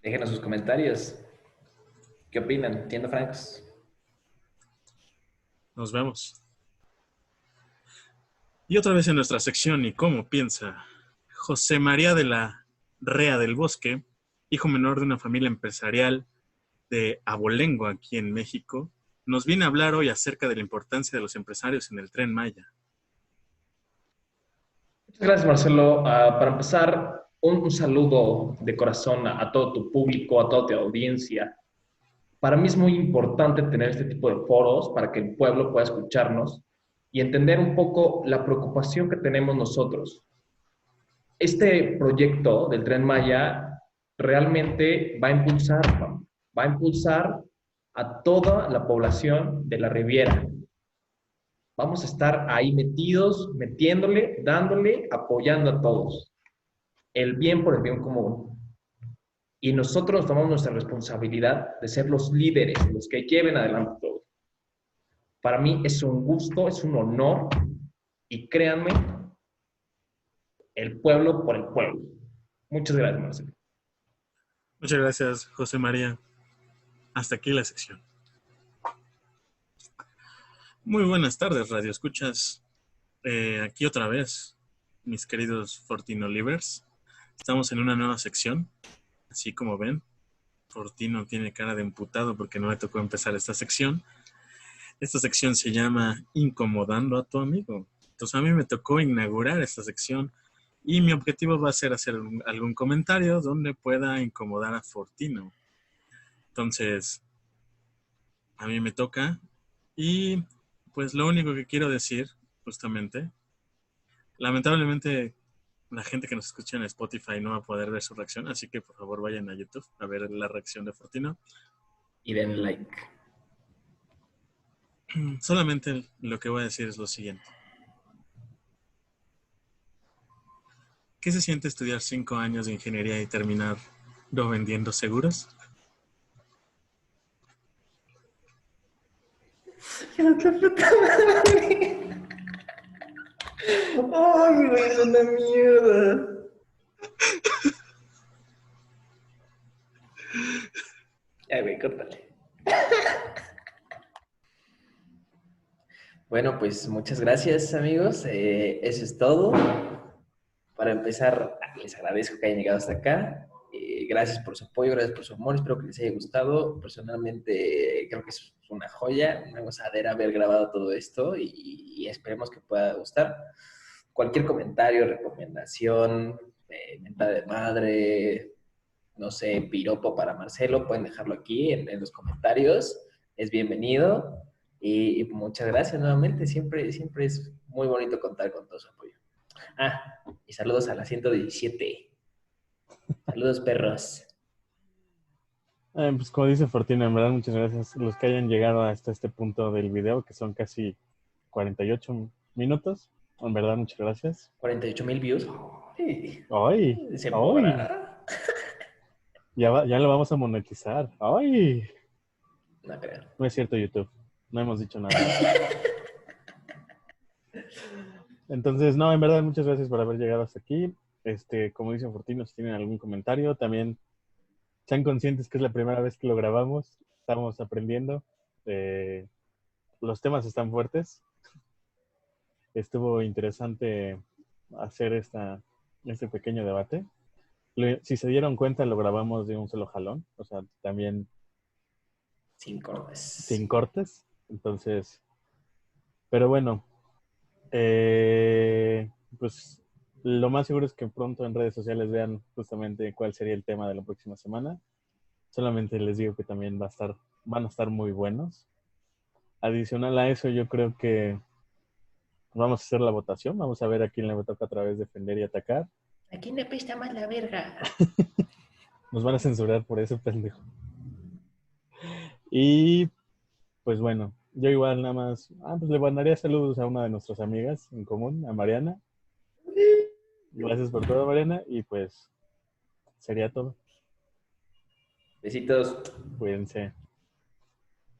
Déjenos sus comentarios. ¿Qué opinan? Siendo francos. Nos vemos. Y otra vez en nuestra sección, ¿y cómo piensa? José María de la Rea del Bosque, hijo menor de una familia empresarial de Abolengo aquí en México, nos viene a hablar hoy acerca de la importancia de los empresarios en el tren Maya. Muchas gracias, Marcelo. Ah, para empezar, un, saludo de corazón a, todo tu público, a toda tu audiencia. Para mí es muy importante tener este tipo de foros para que el pueblo pueda escucharnos y entender un poco la preocupación que tenemos nosotros. Este proyecto del tren Maya realmente va a impulsar, va a impulsar a toda la población de la Riviera. Vamos a estar ahí metidos, metiéndole, dándole, apoyando a todos. El bien por el bien común. Y nosotros tomamos nuestra responsabilidad de ser los líderes, los que lleven adelante todo. Para mí es un gusto, es un honor y créanme, el pueblo por el pueblo. Muchas gracias, Marcelo. Muchas gracias, José María. Hasta aquí la sección. Muy buenas tardes, Radio Escuchas. Eh, aquí otra vez, mis queridos Fortino Livers. Estamos en una nueva sección. Así como ven, Fortino tiene cara de imputado porque no le tocó empezar esta sección. Esta sección se llama Incomodando a tu amigo. Entonces a mí me tocó inaugurar esta sección y mi objetivo va a ser hacer algún comentario donde pueda incomodar a Fortino. Entonces, a mí me toca y pues lo único que quiero decir, justamente, lamentablemente la gente que nos escucha en Spotify no va a poder ver su reacción, así que por favor vayan a YouTube a ver la reacción de Fortino. Y den like. Solamente lo que voy a decir es lo siguiente. ¿Qué se siente estudiar cinco años de ingeniería y terminar no vendiendo seguros? ¡Qué puta madre! ¡Ay, güey, es una mierda! Ay, güey, córtale. Bueno, pues muchas gracias, amigos. Eh, eso es todo. Para empezar, les agradezco que hayan llegado hasta acá. Eh, gracias por su apoyo, gracias por su amor. Espero que les haya gustado. Personalmente, creo que es una joya, una gozadera haber grabado todo esto y, esperemos que pueda gustar. Cualquier comentario, recomendación, eh, de madre, no sé, piropo para Marcelo, pueden dejarlo aquí en, los comentarios. Es bienvenido. Y, y, muchas gracias nuevamente. Siempre, siempre es muy bonito contar con todo su apoyo. Ah, y saludos a la 117. Saludos, perros. Eh, pues como dice Fortina, en verdad muchas gracias los que hayan llegado hasta este punto del video, que son casi 48 minutos. En verdad, muchas gracias. 48 mil views. Ay, ay, Se ay. podrá. Ya, va- ya lo vamos a monetizar. Ay, No creo. no es cierto, YouTube. No hemos dicho nada. Entonces, no, en verdad, muchas gracias por haber llegado hasta aquí. Este, como dice Fortino, si tienen algún comentario, también sean conscientes que es la primera vez que lo grabamos. Estamos aprendiendo. Eh, los temas están fuertes. Estuvo interesante hacer esta, este pequeño debate. Si se dieron cuenta, lo grabamos de un solo jalón. O sea, también Sin cortes. sin cortes. Entonces, pero bueno, eh, pues lo más seguro es que pronto en redes sociales vean justamente cuál sería el tema de la próxima semana. Solamente les digo que también va a estar, van a estar muy buenos. Adicional a eso, yo creo que vamos a hacer la votación. Vamos a ver a quién le toca otra vez defender y atacar. ¿A quién le apesta más la verga? Nos van a censurar por eso, pendejo. Y pues bueno, yo igual nada más, ah, pues le mandaría saludos a una de nuestras amigas en común, a Mariana. Gracias por todo, Mariana, y pues sería todo. Besitos. Cuídense.